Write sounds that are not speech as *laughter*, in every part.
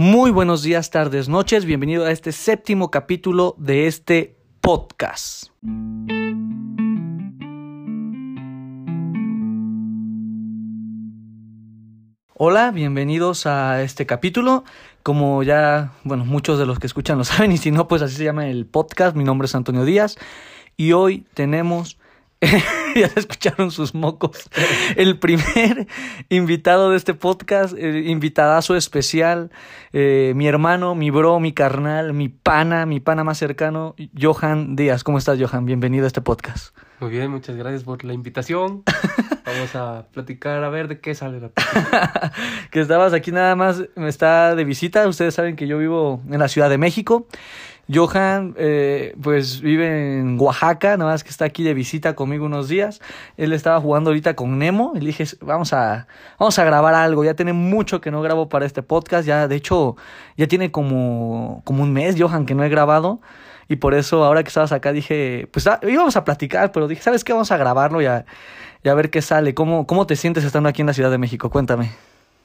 Muy buenos días, tardes, noches. Bienvenido a este séptimo capítulo de este podcast. Hola, bienvenidos a este capítulo. Como ya, bueno, muchos de los que escuchan lo *laughs* saben y si no, pues así se llama el podcast. Mi nombre es Antonio Díaz y hoy tenemos *laughs* ya se escucharon sus mocos. El primer invitado de este podcast, eh, invitadazo especial, eh, mi hermano, mi bro, mi carnal, mi pana, mi pana más cercano, Johan Díaz. ¿Cómo estás, Johan? Bienvenido a este podcast. Muy bien, muchas gracias por la invitación. *laughs* Vamos a platicar a ver de qué sale la *laughs* Que estabas aquí nada más, me está de visita. Ustedes saben que yo vivo en la Ciudad de México. Johan, eh, pues vive en Oaxaca, nada más que está aquí de visita conmigo unos días. Él estaba jugando ahorita con Nemo. Y le dije, vamos a, vamos a grabar algo. Ya tiene mucho que no grabo para este podcast. Ya, de hecho, ya tiene como, como un mes, Johan, que no he grabado. Y por eso, ahora que estabas acá, dije, pues ah, íbamos a platicar, pero dije, ¿sabes qué? Vamos a grabarlo y a, ver qué sale. ¿Cómo, ¿Cómo te sientes estando aquí en la Ciudad de México? Cuéntame.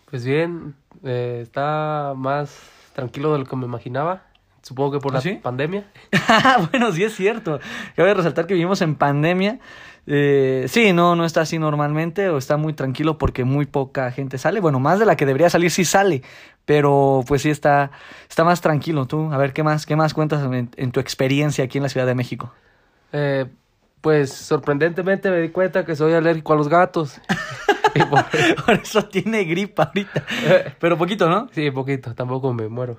Pues bien, eh, está más tranquilo de lo que me imaginaba. Supongo que por ¿Ah, la pandemia. *laughs* bueno, sí es cierto. Cabe resaltar que vivimos en pandemia. Eh, sí, no, no está así normalmente o está muy tranquilo porque muy poca gente sale. Bueno, más de la que debería salir sí sale, pero pues sí está, está más tranquilo. Tú, a ver, ¿qué más, qué más cuentas en, tu experiencia aquí en la Ciudad de México? Eh, pues sorprendentemente me di cuenta que soy alérgico a los gatos. *laughs* por... por eso tiene gripa ahorita. Pero poquito, ¿no? Sí, poquito, tampoco me muero.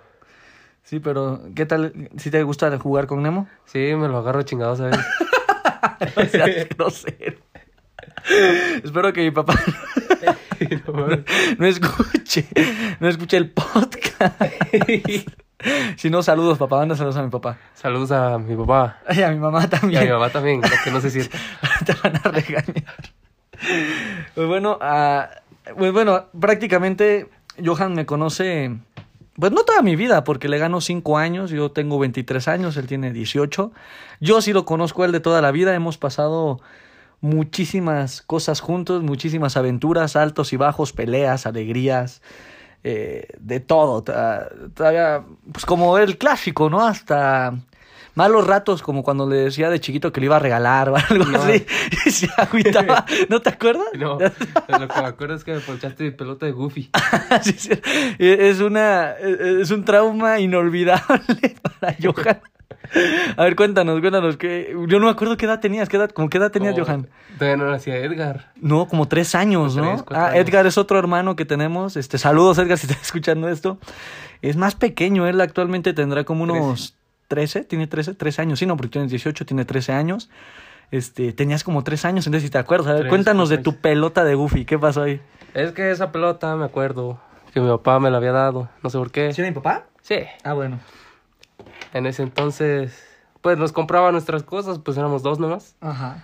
Sí, pero ¿qué tal? ¿Si te gusta jugar con Nemo? Sí, me lo agarro chingados a *laughs* no seas *laughs* grosero. Espero que mi papá no, *laughs* escuche, no escuche el podcast. si no, saludos, papá. Manda saludos a mi papá. Saludos a mi papá. Y a mi mamá también. Y a mi mamá también, que no se sienta. Te van a regañar. Pues bueno, uh, pues bueno, prácticamente Johan me conoce pues no toda mi vida, porque le gano 5 años, yo tengo 23 años, él tiene 18. Yo sí lo conozco él de toda la vida, hemos pasado muchísimas cosas juntos, muchísimas aventuras, altos y bajos, peleas, alegrías, eh, de todo. Todavía, pues como el clásico, ¿no? Hasta malos ratos, como cuando le decía de chiquito que le iba a regalar o *laughs* algo así, y se agüitaba. *laughs* ¿No te acuerdas? No, *laughs* lo que me acuerdo es que me ponchaste mi pelota de Goofy. sí, sí. Es, una, es un trauma inolvidable para Johan. A ver, cuéntanos, cuéntanos. Que... Yo no me acuerdo qué edad tenías. ¿Qué edad, ¿Cómo qué edad tenías, Johan? Todavía no nacía Edgar. No, como tres años, ¿no? ah, Edgar es otro hermano que tenemos. Este, saludos, Edgar, si estás escuchando esto. Es más pequeño. Él actualmente tendrá como unos 13, tiene 13, 13 años, sí, no, porque tienes 18, tiene 13 años. Este, tenías como 3 años, entonces si te acuerdas, a ver, cuéntanos de tu pelota de Goofy, ¿qué pasó ahí? Es que esa pelota, me acuerdo, que mi papá me la había dado, no sé por qué. ¿Sí era mi papá? Sí. Ah, bueno. En ese entonces, pues nos compraba nuestras cosas, pues éramos dos nomás. Ajá.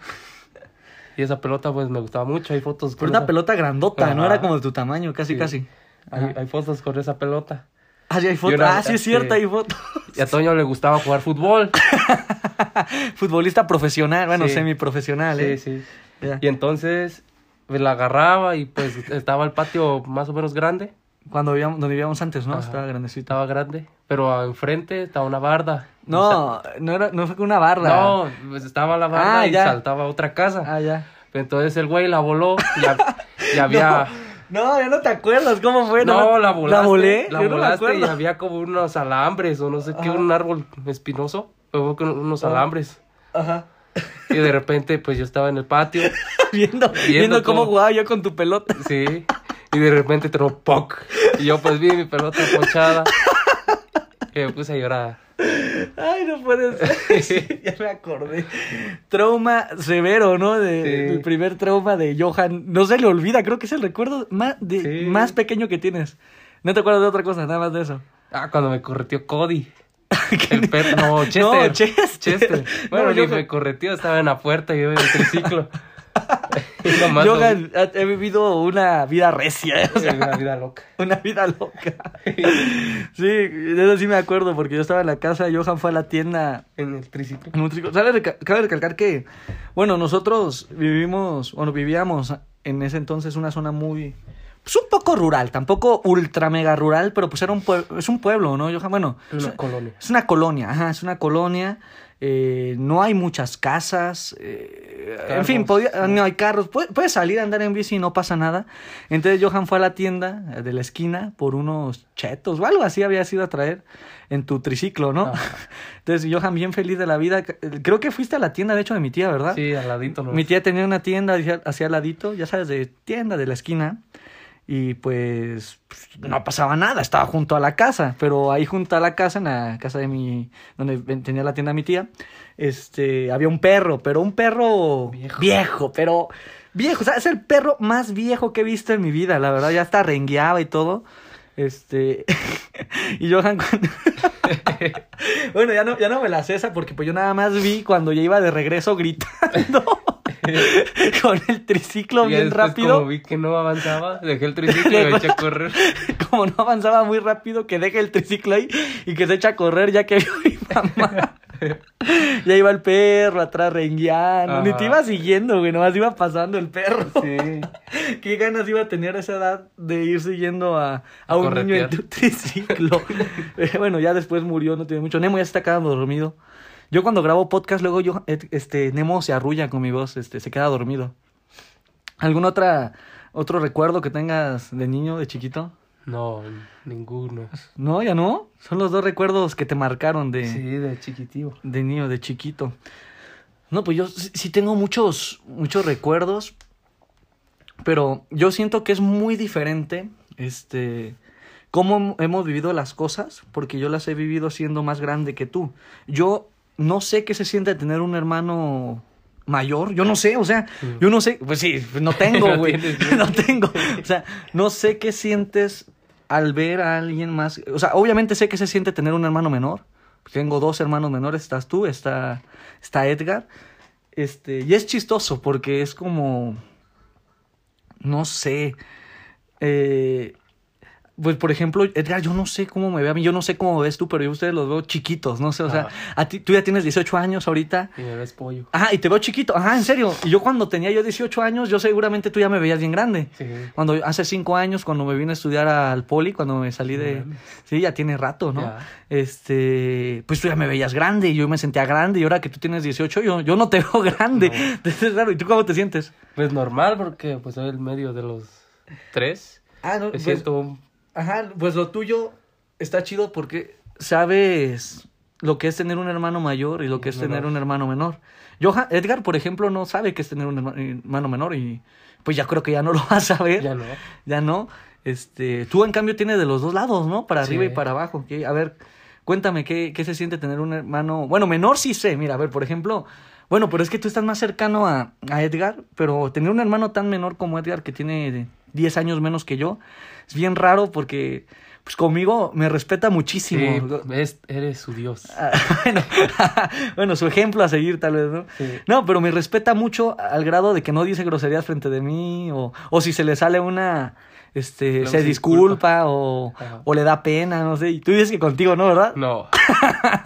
Y esa pelota, pues me gustaba mucho, hay fotos. Con una pelota grandota, no era como de tu tamaño, casi, casi. Hay, hay, fotos con esa pelota. Ah, sí, hay fotos. Ah, sí, es cierto, hay fotos. Y a Toño le gustaba jugar fútbol. *laughs* Futbolista profesional, bueno, semiprofesional, ¿eh? Sí, sí. Y entonces me la agarraba y pues estaba el patio más o menos grande. Cuando vivíamos, donde vivíamos antes, ¿no? Estaba grandecito. Estaba grande, pero enfrente estaba una barda. No, no, era, no fue con una barda. No, pues estaba la barda ah, y saltaba otra casa. Ah, ya. Entonces el güey la voló y, *laughs* había... No, ya no te acuerdas cómo fue. No, la volaste. ¿La volé? La volaste y había como unos alambres o no sé qué, un árbol espinoso. O con unos alambres. Ajá. Y de repente, pues yo estaba en el patio. *laughs* viendo, viendo, cómo, jugaba yo con tu pelota. Sí. Y de repente entró ¡poc! Y yo pues vi mi pelota ponchada. *laughs* Y me puse a llorar. Ay, no puede ser. *laughs* ya me acordé. Trauma severo, ¿no? De, El primer trauma de Johan. No se le olvida, creo que es el recuerdo más, de, más pequeño que tienes. No te acuerdas de otra cosa, nada más de eso. Ah, cuando me correteó Cody. *laughs* el perro, no, Chester. No, Chester. Chester. *laughs* Bueno, no, me correteó, estaba en la puerta y yo en el triciclo. *laughs* Johan he vivido una vida recia. una vida loca. *laughs* Una vida loca. *laughs* sí, de eso sí me acuerdo, porque yo estaba en la casa, Johan fue a la tienda. En el triciclo. Cabe recalcar que, bueno, nosotros vivimos, bueno, vivíamos en ese entonces una zona muy, pues un poco rural, tampoco ultra mega rural, pero pues era un pueblo, es un pueblo, ¿no? Yo, bueno, es una colonia. Es una colonia, ajá, es una colonia. Eh, no hay muchas casas, eh, en fin, no hay carros, puedes salir a andar en bici y no pasa nada. Entonces Johan fue a la tienda de la esquina por unos chetos o algo así había sido a traer en tu triciclo, ¿no? *laughs* Entonces Johan bien feliz de la vida, creo que fuiste a la tienda de hecho de mi tía, ¿verdad? Sí, al ladito. Mi tía tenía una tienda hacia al ladito, ya sabes, de tienda de la esquina y pues no pasaba nada, estaba junto a la casa, pero ahí junto a la casa, en la casa de mi, donde tenía la tienda mi tía, este, había un perro, pero un perro viejo, pero viejo, o sea, es el perro más viejo que he visto en mi vida, la verdad, ya hasta rengueaba y todo, este, *laughs* y Johan cuando... *laughs* bueno, ya no, ya no me la cesa porque pues yo nada más vi cuando ya iba de regreso gritando. *laughs* con el triciclo bien rápido. Como vi que no avanzaba, dejé el *laughs* triciclo y me eché a correr. *laughs* Como no avanzaba muy rápido, que deje el triciclo ahí y que se echa a correr ya que vio mi mamá. ya iba el perro atrás rengueando. Ni te iba siguiendo, güey. Nomás iba pasando el perro. Sí. Qué ganas iba a tener esa edad de ir siguiendo a, a un niño en tu triciclo. bueno, ya después murió, no tiene mucho. Nemo ya está quedando dormido. Yo cuando grabo podcast, luego yo, este, Nemo se arrulla con mi voz, este, se queda dormido. ¿Algún otra, otro recuerdo que tengas de niño, de chiquito? No, ninguno. No, ya no. Son los dos recuerdos que te marcaron de. Sí, de chiquitivo. De niño, de chiquito. No, pues yo sí tengo muchos, muchos recuerdos. Pero yo siento que es muy diferente. Este. Cómo hemos vivido las cosas. Porque yo las he vivido siendo más grande que tú. Yo no sé qué se siente tener un hermano mayor, yo no sé, o sea, yo no sé, pues sí, no *laughs* tengo, güey, *laughs* no tengo, o sea, no sé qué sientes al ver a alguien más, o sea, obviamente sé que se siente tener un hermano menor, tengo dos hermanos menores, estás tú, está, está Edgar, este, y es chistoso porque es como, no sé, eh, pues por ejemplo, Edgar, yo no sé cómo me ve a mí, yo no sé cómo ves tú, pero yo a ustedes los veo chiquitos, no sé, o sea, a ti, tú ya tienes 18 años ahorita. Y me ves pollo. Ajá, y te veo chiquito, ajá, en serio. Y yo cuando tenía yo 18 años, yo seguramente tú ya me veías bien grande. Sí. Cuando hace 5 años, cuando me vine a estudiar al poli, cuando me salí de... Sí, ya tiene rato, ¿no? Este, pues tú ya me veías grande y yo me sentía grande y ahora que tú tienes 18, yo, yo no te veo *laughs* grande. *laughs* Es raro. ¿Y tú cómo te sientes? Pues normal, porque pues soy el medio de los tres. Ah, no. Me pues, siento Ajá, pues lo tuyo está chido porque sabes lo que es tener un hermano mayor y lo que es tener un hermano menor. Yo, Edgar, por ejemplo, no sabe qué es tener un hermano menor y pues ya creo que ya no *laughs* lo va a saber. Ya no. Ya no. Este, tú en cambio tienes de los dos lados, ¿no? Para arriba y para abajo. A ver, cuéntame ¿qué, qué se siente tener un hermano, bueno, menor sí sé, mira, a ver, por ejemplo, bueno, pero es que tú estás más cercano a, a Edgar, pero tener un hermano tan menor como Edgar que tiene 10 años menos que yo, es bien raro porque pues conmigo me respeta muchísimo. eres su Dios. Ah, *laughs* bueno, *laughs* bueno, su ejemplo a seguir tal vez, ¿no? No, pero me respeta mucho al grado de que no dice groserías frente de mí o, o si se le sale una este, se disculpa, o, o, le da pena, no sé. Y tú dices que contigo no, ¿verdad? No.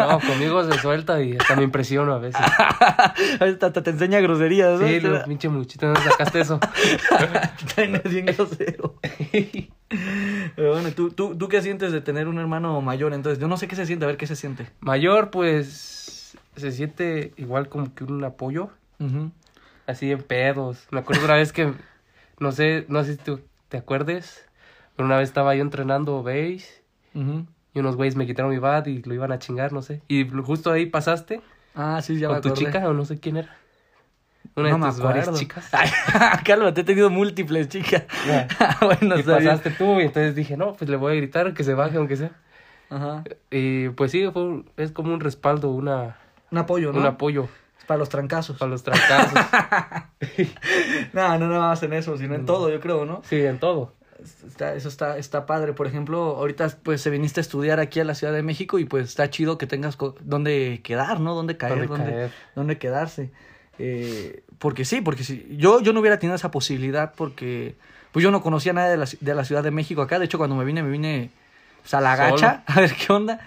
No, *laughs* conmigo se suelta y hasta me impresiono a veces. hasta te, enseña groserías, ¿no? Sí, lo pinche muchito, ¿no sacaste eso? *laughs* Es bien grosero. *laughs* Pero bueno, ¿tú, tú, ¿tú qué sientes de tener un hermano mayor? Entonces, yo no sé qué se siente, a ver qué se siente. Mayor, pues, se siente igual como que un apoyo. Así en pedos. Me acuerdo una vez que, no sé, no sé si tú ¿te acuerdes? Pero una vez estaba yo entrenando base y unos güeyes me quitaron mi bat y lo iban a chingar, no sé. Y justo ahí pasaste. Ah, sí, ya Con tu chica o no sé quién era. Una de tus varias chicas. *laughs* Cálmate, he tenido múltiples chicas. *laughs* bueno, y pasaste tú y entonces dije, no, pues le voy a gritar que se baje aunque sea. Ajá. Y pues sí, fue, es como un respaldo, una... Un apoyo, ¿no? Un apoyo. Para los trancazos. Para los trancazos. *laughs* no, no nada más en eso, sino en todo, yo creo, ¿no? Sí, en todo. Está, eso está, está padre. Por ejemplo, ahorita pues se viniste a estudiar aquí a la Ciudad de México y pues está chido que tengas dónde quedar, ¿no? Dónde caer, dónde, dónde, quedarse. Eh, porque sí, porque si yo, yo no hubiera tenido esa posibilidad porque pues yo no conocía nada de la, de la Ciudad de México acá. De hecho, cuando me vine, me vine pues, a la gacha *laughs* a ver qué onda,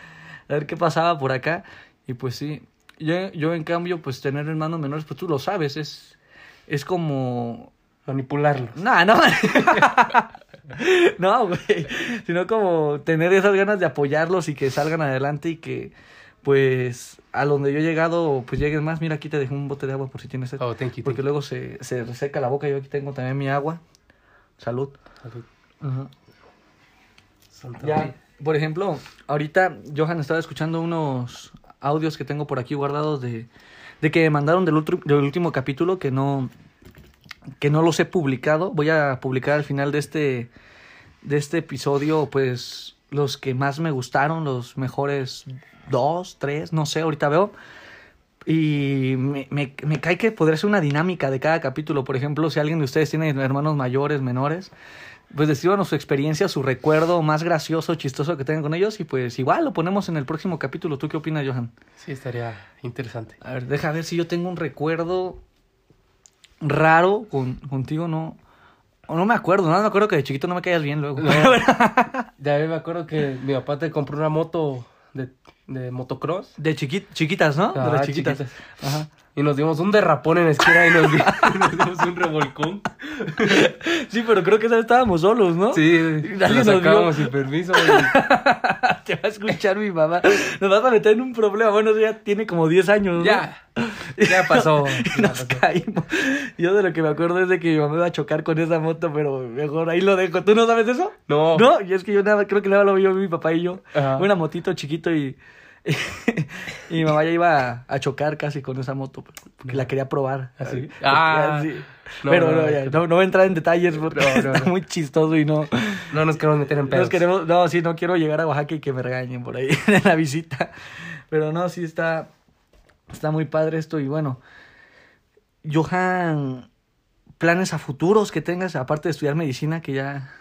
a ver qué pasaba por acá. Y pues sí, yo, yo, en cambio, pues tener hermanos menores, pues tú lo sabes, es, es como... Manipularlos. No, no. *laughs* no, güey. Sino como tener esas ganas de apoyarlos y que salgan adelante y que, pues, a donde yo he llegado, pues lleguen más. Mira, aquí te dejé un bote de agua por si tienes sed. Oh, thank you, Porque thank luego se, se reseca la boca. Yo aquí tengo también mi agua. Salud. Salud. Santa Ya, por ejemplo, ahorita Johan estaba escuchando unos audios que tengo por aquí guardados de, de que me mandaron del, ultr- del último capítulo que no que no los he publicado. Voy a publicar al final de este de este episodio pues los que más me gustaron, los mejores dos, tres, no sé, ahorita veo. Y me, me, me cae que podría ser una dinámica de cada capítulo. Por ejemplo, si alguien de ustedes tiene hermanos mayores, menores, pues descríbanos su experiencia, su recuerdo más gracioso, chistoso que tengan con ellos. Y pues igual lo ponemos en el próximo capítulo. ¿Tú qué opinas, Johan? Sí, estaría interesante. A ver, deja ver si yo tengo un recuerdo raro con, contigo, no. O no me acuerdo, no me acuerdo que de chiquito no me caías bien luego. No. *laughs* Ya me acuerdo que mi papá te compró una moto de, de motocross. De chiqui- chiquitas, ¿no? de Ah, las chiquitas. chiquitas. Ajá. Y nos dimos un derrapón en la esquina y nos, di- *laughs* nos dimos un revolcón. *laughs* Sí, pero creo que esa vez estábamos solos, ¿no? Sí, Nadie nos sacábamos sin permiso. y- *laughs* Te va a escuchar mi mamá. Nos vas a meter en un problema. Bueno, eso ya tiene como 10 años, ¿no? Ya, ya pasó. Y ya nos pasó. caímos. Yo de lo que me acuerdo es de que mi mamá iba a chocar con esa moto, pero mejor ahí lo dejo. ¿Tú no sabes eso? No. No, y es que yo nada, creo que nada lo vio mi papá y yo. Ajá. Una motito chiquito y, y *laughs* mi mamá ya iba a, chocar casi con esa moto porque la quería probar. ¿Ah, *laughs* Ah. así. No, pero no, no, no, ya, que- no, no voy a entrar en detalles porque *laughs* está muy chistoso y no. No nos queremos meter en pedos. Nos queremos, no, sí, no quiero llegar a Oaxaca y que me regañen por ahí en la visita. Pero no, sí está, está muy padre esto. Y bueno, Johan, planes a futuros que tengas, aparte de estudiar medicina, que ya,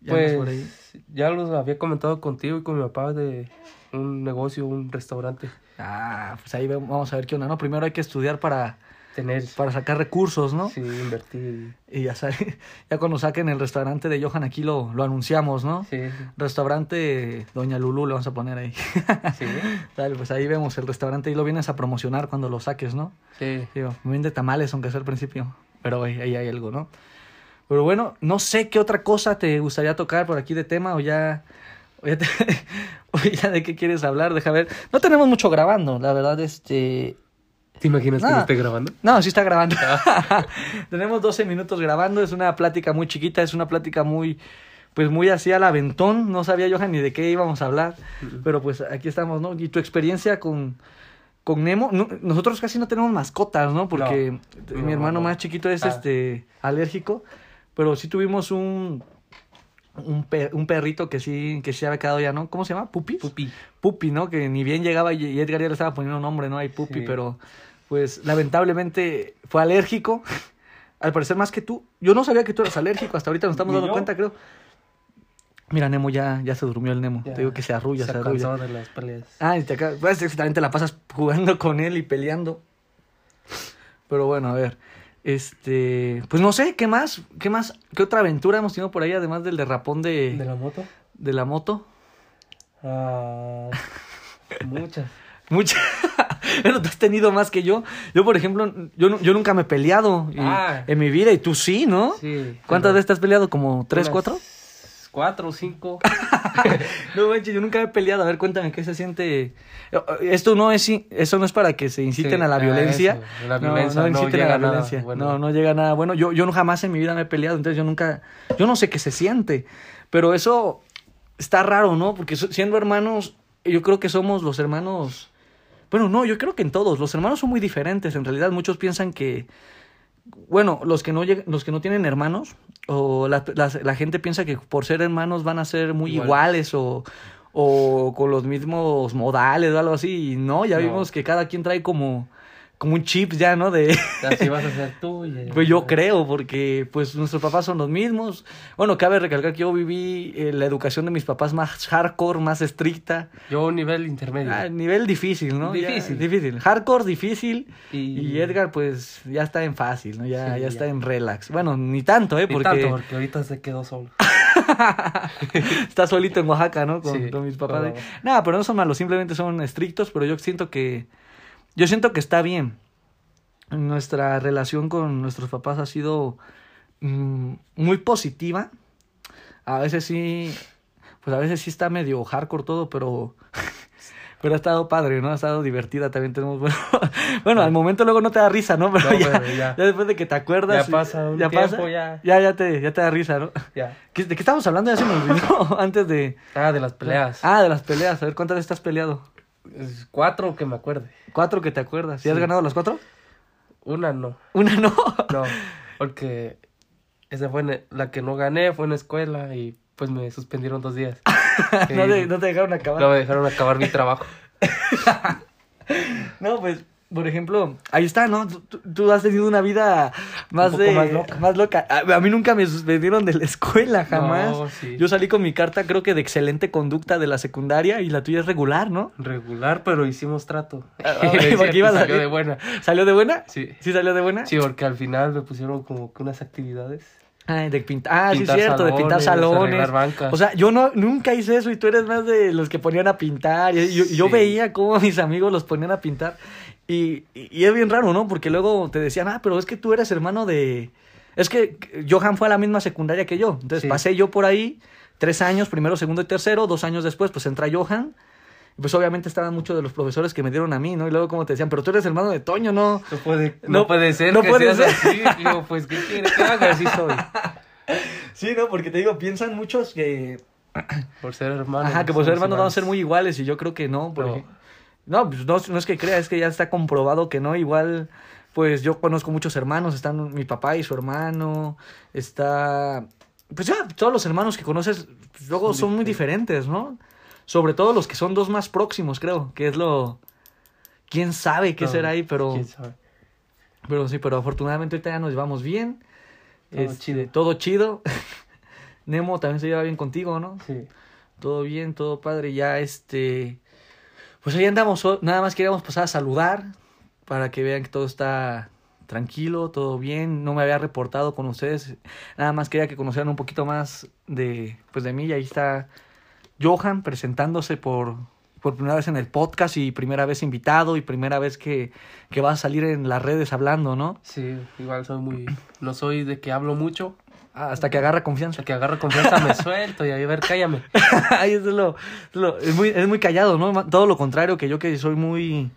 ya Pues por ahí. Ya los había comentado contigo y con mi papá de un negocio, un restaurante. Ah, pues ahí vamos a ver qué onda, ¿no? Primero hay que estudiar para, Tener, para sacar recursos, ¿no? sí, invertir. Y ya, sa- *laughs* ya cuando saquen el restaurante de Johan aquí lo, lo anunciamos, ¿no? Sí, Restaurante Doña Lulú le vamos a poner ahí. sí, *laughs* Dale, pues ahí vemos el restaurante y lo vienes a promocionar cuando lo saques, ¿no? sí. Digo, vende tamales, aunque sea al principio. Pero ahí, ahí hay algo, ¿no? Pero bueno, no sé qué otra cosa te gustaría tocar por aquí de tema o ya. O ya, te- *laughs* o ya de qué quieres hablar, deja ver. No tenemos mucho grabando, la verdad, este. ¿Te imaginas que lo esté grabando? No, sí está grabando. *laughs* Tenemos 12 minutos grabando, es una plática muy chiquita, es una plática muy, pues muy así al aventón. No sabía Johan ni de qué íbamos a hablar, pero pues aquí estamos, ¿no? Y tu experiencia con, con Nemo, no- nosotros casi no tenemos mascotas, ¿no? Porque No. mi No, hermano no. más chiquito es Ah. este alérgico, pero sí tuvimos un un, per- un perrito que sí que sí había quedado ya, ¿no? ¿Cómo se llama? ¿Pupis? Pupi. Pupi, ¿no? Que ni bien llegaba y Edgar ya le estaba poniendo nombre, ¿no? Hay Pupi, Sí. pero pues lamentablemente fue alérgico. *laughs* Al parecer más que tú. Yo no sabía que tú eras alérgico, hasta ahorita nos estamos dando yo. cuenta, creo. Mira, Nemo ya, ya se durmió el Nemo. Ya, Te digo que se arrulla, se, se arrulla. cansó de las peleas. Ah, y te acá, pues también te la pasas jugando con él y peleando. Pero bueno, a ver. Este, pues no sé, ¿qué más? ¿Qué más? ¿Qué otra aventura hemos tenido por ahí además del derrapón de, ¿De la moto? de la moto? Ah, muchas. *laughs* Muchas. *laughs* Pero tú has tenido más que yo. Yo, por ejemplo, yo, yo nunca me he peleado y- Ah. en mi vida y tú sí, ¿no? Sí. ¿Cuántas veces te has peleado? ¿Como tres, unas cuatro? Cuatro o cinco. *laughs* No, manches, yo nunca me he peleado. A ver, cuéntame qué se siente. Esto no es, eso no es para que se inciten Sí, a la ah, violencia. eso, la No, no inciten a llega la violencia. bueno. No, no llega a nada bueno. Yo, yo jamás en mi vida me he peleado, entonces yo nunca, yo no sé qué se siente. Pero eso está raro, ¿no? Porque siendo hermanos, yo creo que somos los hermanos. Bueno, no, yo creo que en todos. Los hermanos son muy diferentes. En realidad, muchos piensan que. Bueno, los que no, lleg- los que no tienen hermanos, o la, la- la gente piensa que por ser hermanos van a ser muy Igual. iguales o, o con los mismos modales o algo así. Y no, ya No. vimos que cada quien trae como, como un chip ya, ¿no? De. Así vas a ser *laughs* tú. y- Pues yo creo, porque pues nuestros papás son los mismos. Bueno, cabe recalcar que yo viví eh, la educación de mis papás más hardcore, más estricta. Yo un nivel intermedio. Ah, nivel difícil, ¿no? Ya, Difícil. difícil. Hardcore, difícil. Y- Y, Edgar, pues, ya está en fácil, ¿no? Ya, Sí, ya está en relax. Bueno, ni tanto, ¿eh? Ni Porque tanto, porque ahorita se quedó solo. *laughs* está solito en Oaxaca, ¿no? Con, Sí, con mis papás. pero- Nada, pero no son malos, simplemente son estrictos, pero yo siento que... Yo siento que está bien. Nuestra relación con nuestros papás ha sido mm, muy positiva. a veces sí, pues a veces sí está medio hardcore todo, pero *laughs* pero ha estado padre, ¿no? Ha estado divertida, también tenemos... *laughs* Bueno, bueno al momento luego no te da risa, ¿no? Pero, ya, ya, después de que te acuerdas... Ya pasa un ya tiempo, pasa, ya. Ya, ya, te, ya te da risa, ¿no? Ya. *laughs* ¿Qué- ¿De qué estábamos hablando? Ya se me olvidó antes de... Ah, de las peleas. Ah, de las peleas. A ver, ¿cuántas veces has peleado? Cuatro que me acuerde. Cuatro que te acuerdas. ¿Y has ganado las cuatro? Una no. Una no. *laughs* No, *laughs* porque esa fue en- la que no gané, fue en la escuela y pues me suspendieron dos días. *laughs* no, te, no te dejaron acabar. no me dejaron acabar mi trabajo. No, pues, por ejemplo, ahí está, ¿no? Tú, tú- has tenido una vida más de... más loca. más loca. A, a mí nunca me suspendieron de la escuela, jamás. No, sí. Yo salí con mi carta, creo que de excelente conducta de la secundaria y la tuya es regular, ¿no? Regular, pero hicimos trato. *laughs* Ah, Es *laughs* porque salió de buena. ¿Salió de buena? Sí. ¿Sí salió de buena? Sí, porque al final me pusieron como que unas actividades. Ay, de pintar, ah, sí, Pintar cierto, de pintar salones, salones. bancas. O sea, yo no, nunca hice eso y tú eres más de los que ponían a pintar. Y yo, yo veía cómo mis amigos los ponían a pintar. Y, y, es bien raro, ¿no? Porque luego te decían, ah, pero es que tú eres hermano de... Es que Johan fue a la misma secundaria que yo. Entonces Sí. pasé yo por ahí tres años, primero, segundo y tercero. Dos años después, pues entra Johan. Y pues obviamente estaban muchos de los profesores que me dieron a mí, ¿no? Y luego como te decían, pero tú eres hermano de Toño, ¿no? No puede, No- no, puede ser no que puede seas ser. así. Digo, pues, ¿qué quiere que haga? Así soy. *laughs* Sí, ¿no? Porque te digo, piensan muchos que... Por ser hermanos. Ajá, que por ser somos hermanos vamos a ser muy iguales y yo creo que no. Porque... No. No, pues no, no es que crea, es que ya está comprobado que no. Igual, pues yo conozco muchos hermanos, están mi papá y su hermano, está... Pues ya, todos los hermanos que conoces pues, luego son, Son muy diferentes, ¿no? Sobre todo los que son dos más próximos, creo, que es lo... ¿Quién sabe qué No, será ahí? Pero, quién sabe. pero sí, pero afortunadamente ahorita ya nos llevamos bien. Todo Este, chido. Todo chido. *laughs* Nemo también se lleva bien contigo, ¿no? Sí. Todo bien, todo padre. Ya este. Pues ahí andamos. Nada más queríamos pasar a saludar. Para que vean que todo está tranquilo, todo bien. No me había reportado con ustedes. Nada más quería que conocieran un poquito más de, pues de mí. Y ahí está Johan presentándose por, por primera vez en el podcast y primera vez invitado y primera vez que, que va a salir en las redes hablando, ¿no? Sí, igual soy muy... No soy de que hablo mucho. Hasta que agarra confianza. Hasta que agarro confianza me suelto y a ver, cállame. *laughs* Ay, eso es lo, es lo- es muy, es muy callado, ¿no? Todo lo contrario que yo que soy muy,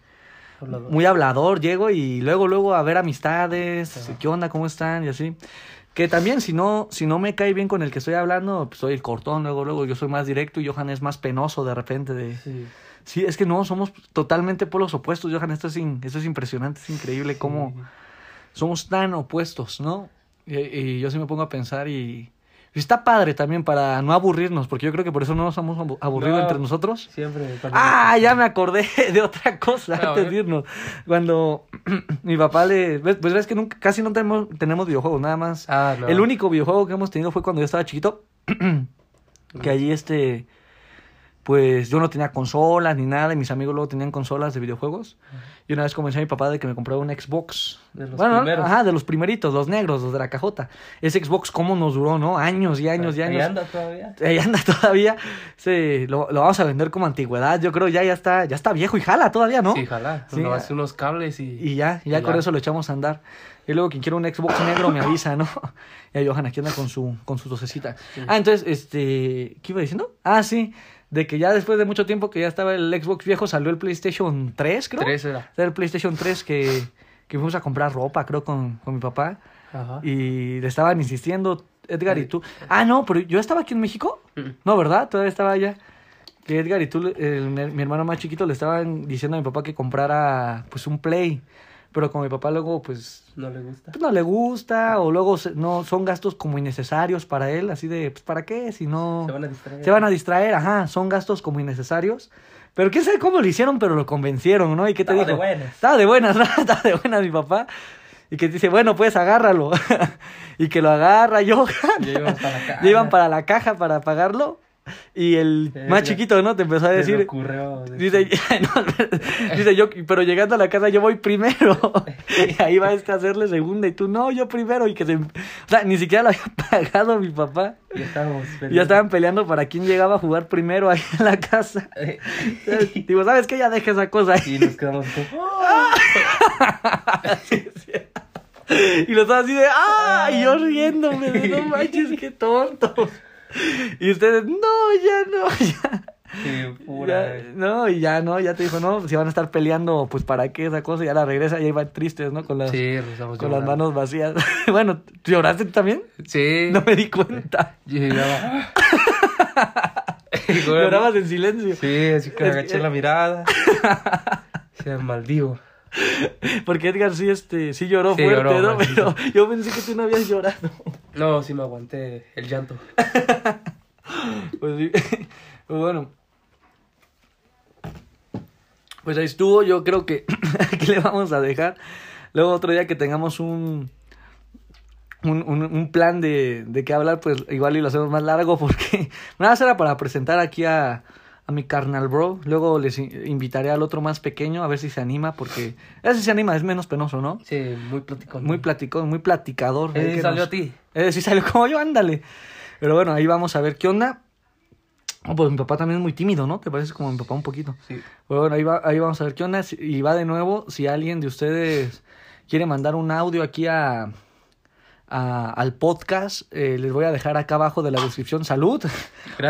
Hablador. muy hablador, llego y luego, luego a ver amistades, Ajá. qué onda, cómo están y así. Que también si no, si no me cae bien con el que estoy hablando, pues soy el cortón, luego, luego yo soy más directo y Johan es más penoso de repente de... Sí. Sí, es que no, somos totalmente polos opuestos, Johan, esto es, in- esto es impresionante, es increíble cómo somos tan opuestos, ¿no? Y, y yo sí me pongo a pensar y, y está padre también para no aburrirnos, porque yo creo que por eso no nos hemos abu- aburrido No. entre nosotros. Siempre. Ah, ya *laughs* me acordé de otra cosa antes de irnos. Cuando *clears throat* mi papá le... Pues ves que nunca, casi no tenemos, tenemos videojuegos, nada más. Ah, no. El único videojuego que hemos tenido fue cuando yo estaba chiquito. *clears throat* que allí este... Pues yo no tenía consolas ni nada y mis amigos luego tenían consolas de videojuegos. Y una vez convencí a mi papá de que me comprara un Xbox. De los bueno, primeros. ajá, de los primeritos, los negros, los de la cajota. Ese Xbox, ¿cómo nos duró, no? Años y años y Ahí años. anda todavía. Ahí anda *laughs* todavía. Sí, lo, lo vamos a vender como antigüedad. Yo creo ya, ya está, ya está viejo y jala todavía, ¿no? Sí, jala. Sí, No, hace unos cables y... Y ya, ya Y con ya. eso lo echamos a andar. Y luego quien quiera un Xbox negro me avisa, ¿no? *laughs* Y Johan aquí anda con su, con su docecita. Sí. Ah, entonces, este, ¿qué iba diciendo? Ah, sí, de que ya después de mucho tiempo que ya estaba el Xbox viejo, salió el PlayStation 3, creo. Tres era. Era el PlayStation 3 que, que fuimos a comprar ropa, creo, con, con mi papá. Ajá. Y le estaban insistiendo, Edgar y tú. Ah, no, pero yo estaba aquí en México. Mm. No, ¿verdad? Todavía estaba allá. Que Edgar y tú, el- mi hermano más chiquito, le estaban diciendo a mi papá que comprara pues un Play. Pero como mi papá luego pues, No le gusta. pues no le gusta o luego se- no son gastos como innecesarios para él, así de pues para qué si no Se van a distraer. se van a distraer, ajá, son gastos como innecesarios. Pero quién sabe cómo lo hicieron, pero lo convencieron, ¿no? ¿Y qué te Estaba de dijo? buenas. Estaba de buenas, *laughs* ¿no? Estaba de buenas mi papá. Y que dice, bueno, pues agárralo. *laughs* y que lo agarra caja. Ya iban *laughs* para la caja para pagarlo. Y el más chiquito, ¿no? Te empezó a decir. ocurrió de- Dice, *laughs* no, dice yo, pero llegando a la casa yo voy primero. *laughs* y ahí va este a hacerle segunda y tú, no, yo primero. Y que se. O sea, ni siquiera lo había *laughs* pagado mi papá. Ya estábamos Y ya estaban peleando para quién llegaba a jugar primero ahí en la casa. Digo, ¿sabes qué? Ya deja esa cosa ahí. Y nos quedamos como... Y los dos así de ¡ah! Y yo riéndome de no manches, qué tonto. Y ustedes, no, ya no, *laughs* ya. no, y ya no, ya te dijo, no, si van a estar peleando, pues para qué esa cosa, ya la regresa y ahí van tristes, ¿no? Con las, con las manos vacías. *laughs* bueno, ¿lloraste también? Sí. No me di cuenta. *laughs* Llorabas en silencio. Sí, así que agaché la mirada. Se maldivo. *laughs* Porque Edgar sí, este, sí lloró fuerte, ¿no? Pero yo pensé que tú no habías llorado. No, sí me aguanté el llanto. *laughs* pues sí. *laughs* Pues bueno. Pues ahí estuvo. Yo creo que aquí le vamos a dejar. Luego otro día que tengamos un... Un, un, plan de, de qué hablar, pues igual y lo hacemos más largo porque nada era para presentar aquí a, a mi carnal bro. Luego les invitaré al otro más pequeño a ver si se anima, porque *laughs* ese se anima, es menos penoso, ¿no? Sí, muy platicón. Muy platicón, muy platicador. Eh, salió a ti. Eh, sí salió como yo, ándale. Pero bueno, ahí vamos a ver qué onda. Oh, pues mi papá también es muy tímido, ¿no? ¿Te parece como mi papá un poquito? Sí. Bueno, ahí, va, ahí vamos a ver qué onda. Y va de nuevo, si alguien de ustedes quiere mandar un audio aquí a, al podcast. Eh, les voy a dejar acá abajo de la descripción salud.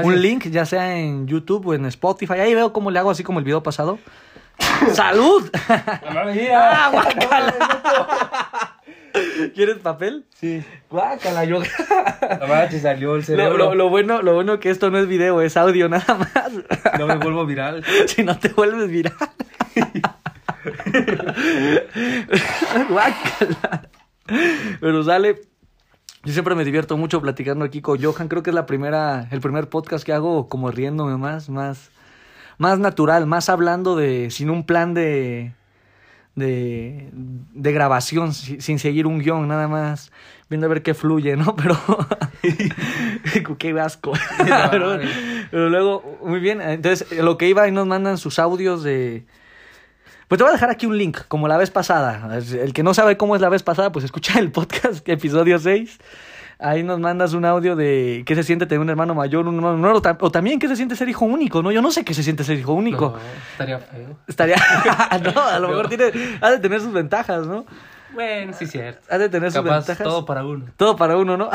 Un link, ya sea en YouTube o en Spotify. Ahí veo cómo le hago así como el video pasado. *laughs* ¡Salud! *laughs* ¡Ah, guácala! ¿Quieres papel? Sí. Guácala, yo. La salió el cerebro. Lo, bueno, lo bueno que esto no es video, es audio nada más. No me vuelvo viral. *laughs* Si no te vuelves viral. Guácala. Pero sale. Yo siempre me divierto mucho platicando aquí con Johan. Creo que es la primera, el primer podcast que hago como riéndome más, más, más natural, más hablando de, sin un plan de, de, de grabación, sin seguir un guion, nada más viendo a ver qué fluye, ¿no? *laughs* Pero, *laughs* qué asco. *laughs* pero, pero luego, muy bien, entonces lo que iba y nos mandan sus audios de pues te voy a dejar aquí un link, como la vez pasada. El que no sabe cómo es la vez pasada, pues escucha el podcast, *laughs* episodio 6. Ahí nos mandas un audio de qué se siente tener un hermano mayor, un hermano menor, o, también qué se siente ser hijo único, ¿no? Yo no sé qué se siente ser hijo único. No, estaría feo. Estaría. *laughs* *laughs* no, a lo mejor tiene. Ha de tener sus ventajas, ¿no? Bueno, sí, cierto. Ha de tener sus ventajas. Todo para uno. Todo para uno, ¿no?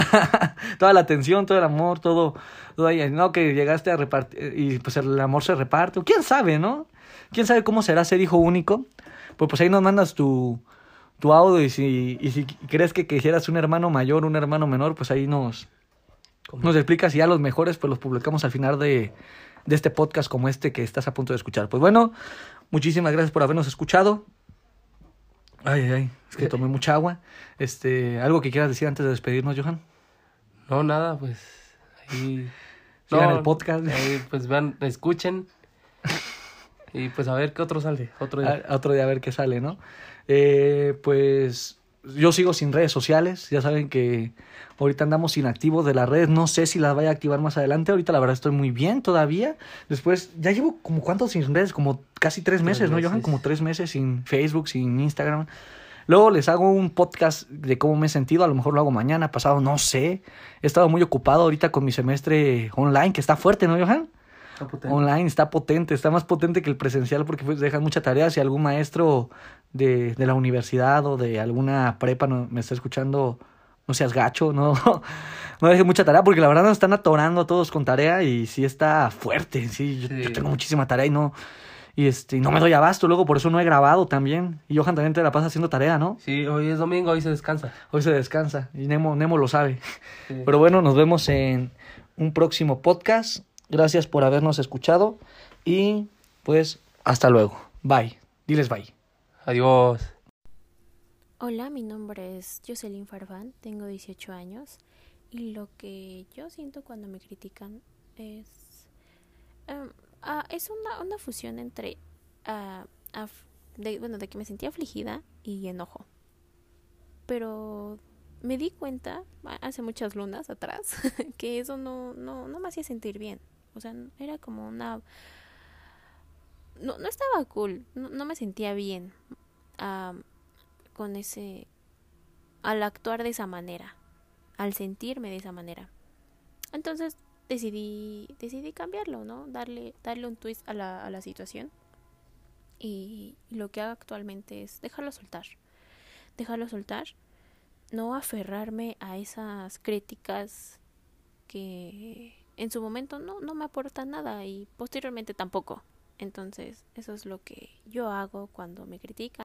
Toda la atención, todo el amor, todo, todo ahí. No, que llegaste a repartir y pues el amor se reparte. ¿Quién sabe, no? Quién sabe cómo será ser hijo único. Pues, pues ahí nos mandas tu, tu audio y si, y si crees que quisieras un hermano mayor, un hermano menor, pues ahí nos, nos explicas y ya los mejores pues los publicamos al final de, de este podcast como este que estás a punto de escuchar. Pues bueno, muchísimas gracias por habernos escuchado. Ay, ay, ay, es que tomé mucha agua. Este, ¿algo que quieras decir antes de despedirnos, Johan? No, nada, pues ahí *laughs* sigan el podcast. Ahí, pues vean, escuchen. Y pues a ver qué otro sale, otro día. otro día a ver qué sale, ¿no? Eh, pues yo sigo sin redes sociales, ya saben que ahorita andamos inactivos de las redes, no sé si las vaya a activar más adelante, ahorita la verdad estoy muy bien todavía. Después, ya llevo como cuántos sin redes, como casi tres meses, ¿no, Johan? Como tres meses sin Facebook, sin Instagram. Luego les hago un podcast de cómo me he sentido, a lo mejor lo hago mañana, pasado, no sé. He estado muy ocupado ahorita con mi semestre online, que está fuerte, ¿no, Johan? Online, está potente, está más potente que el presencial porque pues, dejan mucha tarea. Si algún maestro de, de la universidad o de alguna prepa no, me está escuchando, no seas gacho, no, *laughs* no dejes mucha tarea porque la verdad nos están atorando todos con tarea y sí está fuerte, sí, yo, tengo muchísima tarea y no... Y este, no me doy abasto, luego por eso no he grabado también. Y Johan también te la pasa haciendo tarea, ¿no? Sí, hoy es domingo, hoy se descansa. Hoy se descansa. Y Nemo, Nemo lo sabe. Pero bueno, nos vemos en un próximo podcast. Gracias por habernos escuchado y pues hasta luego. Bye. Diles bye. Adiós. Hola, mi nombre es Jocelyn Farfán, tengo 18 años y lo que yo siento cuando me critican es... Em, ah, es una, una, fusión entre... Ah, de, bueno, de que me sentía afligida y enojo. Pero me di cuenta hace muchas lunas atrás *laughs* que eso no, no, no me hacía sentir bien. O sea, era como una... No, no estaba cool, no, me sentía bien con ese... al actuar de esa manera, al sentirme de esa manera. Entonces decidí, decidí cambiarlo, ¿no? Darle, darle un twist a la, a la situación. Y lo que hago actualmente es dejarlo soltar. Dejarlo soltar. No aferrarme a esas críticas que en su momento no, no me aporta nada y posteriormente tampoco. Entonces, eso es lo que yo hago cuando me critican.